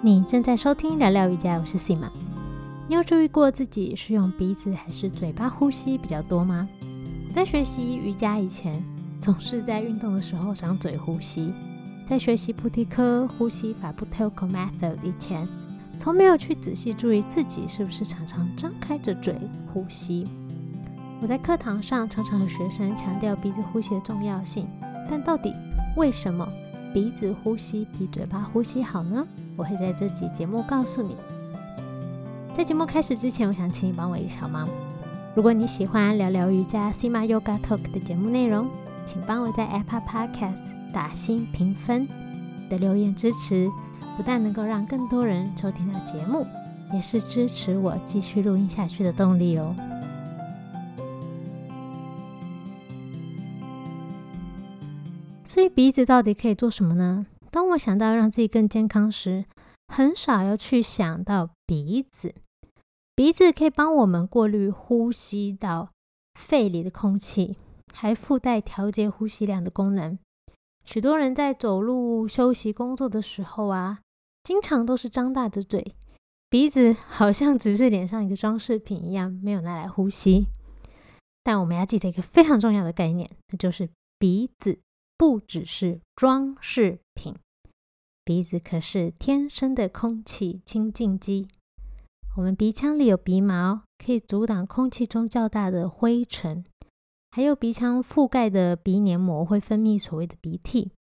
你正在收听聊聊瑜伽，我是 Sima。你有注意过自己是用鼻子还是嘴巴呼吸比较多吗？在学习瑜伽以前，总是在运动的时候张嘴呼吸；在学习菩提科呼吸法 b u t o k o Method 以前，从没有去仔细注意自己是不是常常张开着嘴呼吸。我在课堂上常常和学生强调鼻子呼吸的重要性，但到底为什么鼻子呼吸比嘴巴呼吸好呢？我会在这集节目告诉你。在节目开始之前，我想请你帮我一个小忙。如果你喜欢聊聊瑜伽 Sima Yoga Talk 的节目内容，请帮我在 Apple Podcast 打新评分。的留言支持，不但能够让更多人收听到节目，也是支持我继续录音下去的动力哦。所以鼻子到底可以做什么呢？当我想到让自己更健康时，很少要去想到鼻子。鼻子可以帮我们过滤呼吸到肺里的空气，还附带调节呼吸量的功能。许多人在走路、休息、工作的时候啊，经常都是张大着嘴，鼻子好像只是脸上一个装饰品一样，没有拿来呼吸。但我们要记得一个非常重要的概念，那就是鼻子。不只是装饰品，鼻子可是天生的空气清净机。我们鼻腔里有鼻毛，可以阻挡空气中较大的灰尘，还有鼻腔覆盖的鼻黏膜会分泌所谓的鼻涕。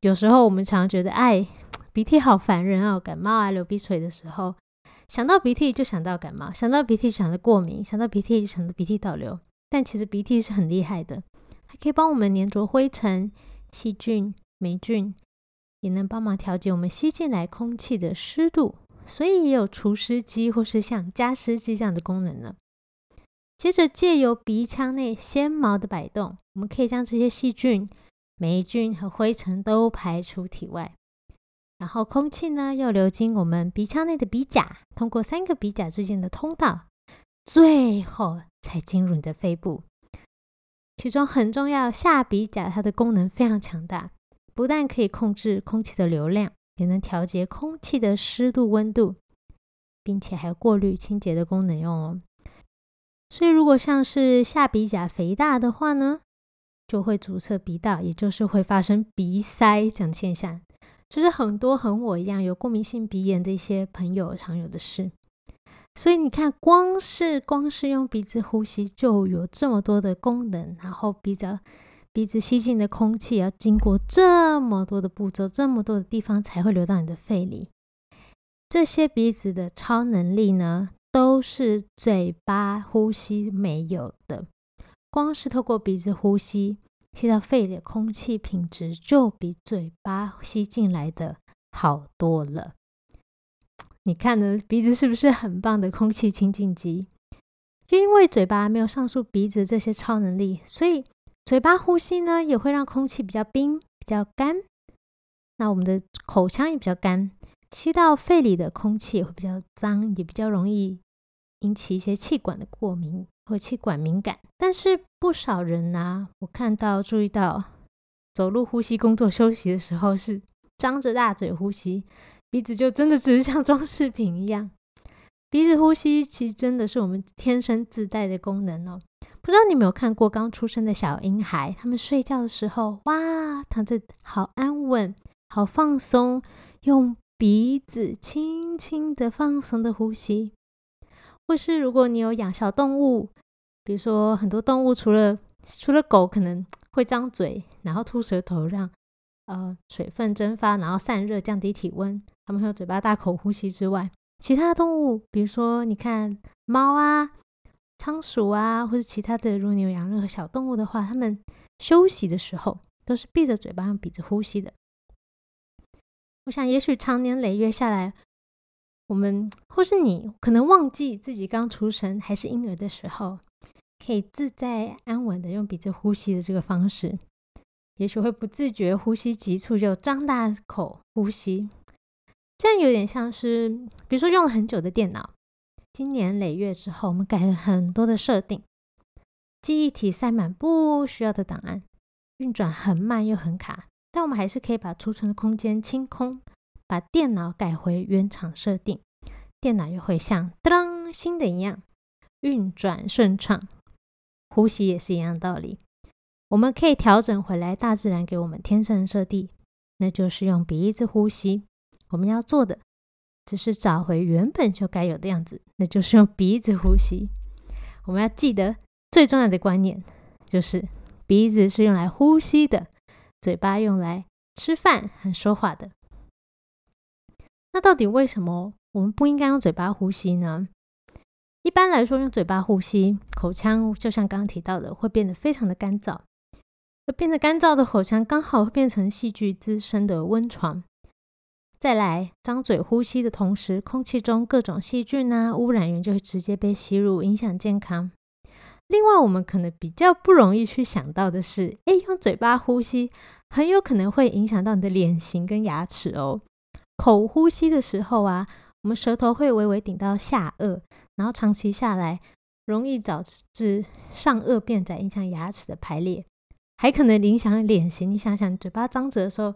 有时候我们常觉得，哎，鼻涕好烦人啊！感冒啊，流鼻水的时候，想到鼻涕就想到感冒，想到鼻涕想到过敏，想到鼻涕就想到鼻涕倒流。但其实鼻涕是很厉害的。还可以帮我们粘着灰尘、细菌、霉菌，也能帮忙调节我们吸进来空气的湿度，所以也有除湿机或是像加湿机这样的功能呢。接着，借由鼻腔内纤毛的摆动，我们可以将这些细菌、霉菌和灰尘都排出体外。然后，空气呢又流经我们鼻腔内的鼻甲，通过三个鼻甲之间的通道，最后才进入你的肺部。其中很重要，下鼻甲它的功能非常强大，不但可以控制空气的流量，也能调节空气的湿度、温度，并且还有过滤、清洁的功能用哦。所以，如果像是下鼻甲肥大的话呢，就会阻塞鼻道，也就是会发生鼻塞这样现象。这是很多和我一样有过敏性鼻炎的一些朋友常有的事。所以你看，光是光是用鼻子呼吸就有这么多的功能，然后鼻子鼻子吸进的空气要经过这么多的步骤，这么多的地方才会流到你的肺里。这些鼻子的超能力呢，都是嘴巴呼吸没有的。光是透过鼻子呼吸，吸到肺里的空气品质就比嘴巴吸进来的好多了。你看呢？鼻子是不是很棒的空气清净机？就因为嘴巴没有上述鼻子这些超能力，所以嘴巴呼吸呢也会让空气比较冰、比较干。那我们的口腔也比较干，吸到肺里的空气也会比较脏，也比较容易引起一些气管的过敏或气管敏感。但是不少人呢，我看到注意到，走路、呼吸、工作、休息的时候是张着大嘴呼吸。鼻子就真的只是像装饰品一样。鼻子呼吸其实真的是我们天生自带的功能哦。不知道你有没有看过刚出生的小婴孩，他们睡觉的时候，哇，躺着好安稳，好放松，用鼻子轻轻的放松的呼吸。或是如果你有养小动物，比如说很多动物除了除了狗可能会张嘴，然后吐舌头让。呃，水分蒸发，然后散热，降低体温。它们会用嘴巴大口呼吸之外，其他动物，比如说你看猫啊、仓鼠啊，或者其他的，如果你有养任何小动物的话，它们休息的时候都是闭着嘴巴用鼻子呼吸的。我想，也许长年累月下来，我们或是你可能忘记自己刚出生还是婴儿的时候，可以自在安稳的用鼻子呼吸的这个方式。也许会不自觉呼吸急促，就张大口呼吸，这样有点像是，比如说用了很久的电脑，经年累月之后，我们改了很多的设定，记忆体塞满不需要的档案，运转很慢又很卡，但我们还是可以把储存的空间清空，把电脑改回原厂设定，电脑又会像当新的一样运转顺畅。呼吸也是一样道理，我们可以调整回来大自然给我们天生的设定，那就是用鼻子呼吸。我们要做的只是找回原本就该有的样子，那就是用鼻子呼吸。我们要记得最重要的观念就是鼻子是用来呼吸的，嘴巴用来吃饭和说话的。那到底为什么我们不应该用嘴巴呼吸呢？一般来说，用嘴巴呼吸，口腔就像刚刚提到的，会变得非常的干燥。而变得干燥的口腔，刚好会变成细菌滋生的温床。再来，张嘴呼吸的同时，空气中各种细菌啊、污染源就会直接被吸入，影响健康。另外，我们可能比较不容易去想到的是，诶，用嘴巴呼吸很有可能会影响到你的脸型跟牙齿哦。口呼吸的时候啊，我们舌头会微微顶到下颚，然后长期下来，容易导致上颚变窄，影响牙齿的排列，还可能影响脸型。你想想，嘴巴张着的时候。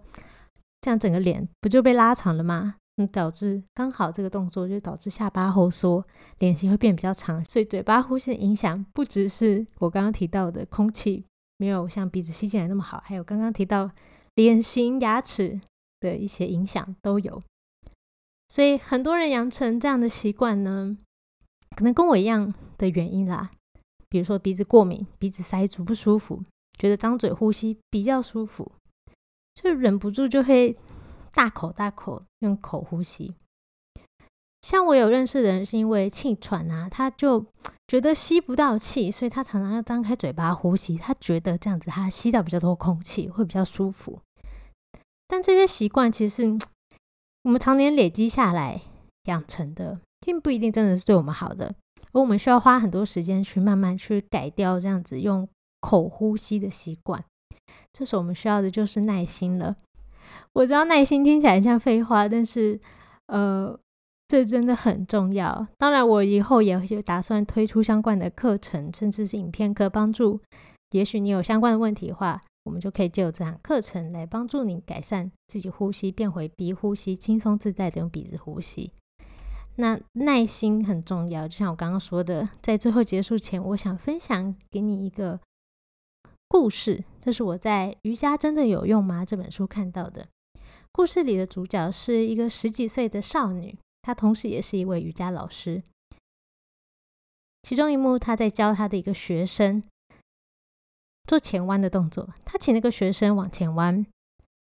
这样整个脸不就被拉长了吗？嗯，导致刚好这个动作就导致下巴后缩，脸型会变比较长。所以嘴巴呼吸的影响不只是我刚刚提到的空气没有像鼻子吸进来那么好，还有刚刚提到脸型、牙齿的一些影响都有。所以很多人养成这样的习惯呢，可能跟我一样的原因啦。比如说鼻子过敏、鼻子塞住不舒服，觉得张嘴呼吸比较舒服。就忍不住就会大口大口用口呼吸。像我有认识的人是因为气喘啊，他就觉得吸不到气，所以他常常要张开嘴巴呼吸。他觉得这样子他吸到比较多空气会比较舒服。但这些习惯其实我们常年累积下来养成的，并不一定真的是对我们好的。而我们需要花很多时间去慢慢去改掉这样子用口呼吸的习惯。这时候我们需要的就是耐心了。我知道耐心听起来像废话，但是呃，这真的很重要。当然，我以后也有打算推出相关的课程，甚至是影片课，帮助。也许你有相关的问题的话，我们就可以借由这堂课程来帮助你改善自己呼吸，变回鼻呼吸，轻松自在的用鼻子呼吸。那耐心很重要，就像我刚刚说的，在最后结束前，我想分享给你一个。故事，这是我在《瑜伽真的有用吗》这本书看到的。故事里的主角是一个十几岁的少女，她同时也是一位瑜伽老师。其中一幕，她在教她的一个学生做前弯的动作。她请那个学生往前弯，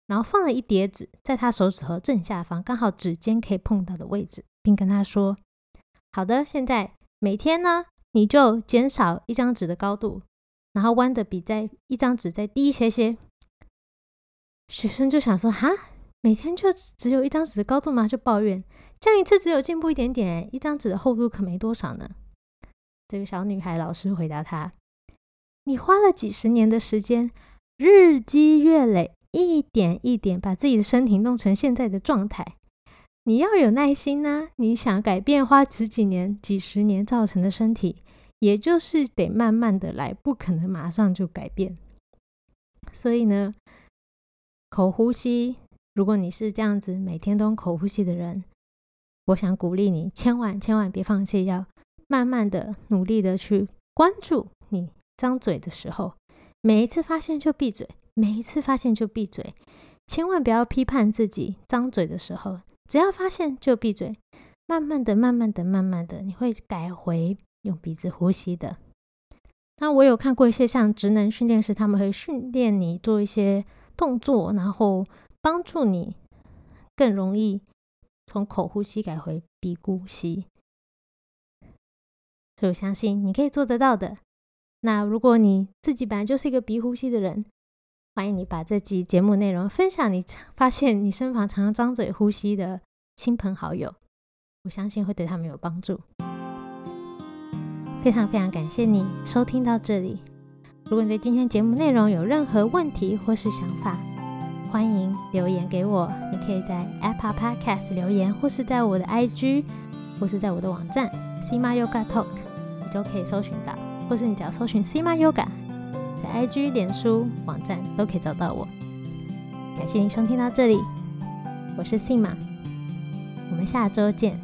然后放了一叠纸在他手指头正下方，刚好指尖可以碰到的位置，并跟他说：“好的，现在每天呢，你就减少一张纸的高度。”然后弯的比在一张纸再低一些些，学生就想说：“哈，每天就只有一张纸的高度吗？”就抱怨：“这样一次只有进步一点点，一张纸的厚度可没多少呢。”这个小女孩老师回答他：“你花了几十年的时间，日积月累，一点一点把自己的身体弄成现在的状态。你要有耐心呢。你想改变花十几年、几十年造成的身体。”也就是得慢慢的来，不可能马上就改变。所以呢，口呼吸，如果你是这样子每天都口呼吸的人，我想鼓励你，千万千万别放弃，要慢慢的努力的去关注你张嘴的时候，每一次发现就闭嘴，每一次发现就闭嘴，千万不要批判自己张嘴的时候，只要发现就闭嘴，慢慢的、慢慢的、慢慢的，你会改回。用鼻子呼吸的。那我有看过一些像职能训练师，他们会训练你做一些动作，然后帮助你更容易从口呼吸改回鼻呼吸。所以我相信你可以做得到的。那如果你自己本来就是一个鼻呼吸的人，欢迎你把这集节目内容分享你发现你身旁常常张嘴呼吸的亲朋好友，我相信会对他们有帮助。非常非常感谢你收听到这里。如果你对今天节目内容有任何问题或是想法，欢迎留言给我。你可以在 Apple Podcast 留言，或是在我的 IG，或是在我的网站 Sima Yoga Talk，你都可以搜寻到。或是你只要搜寻 Sima Yoga，在 IG、脸书、网站都可以找到我。感谢你收听到这里，我是 Sima。我们下周见。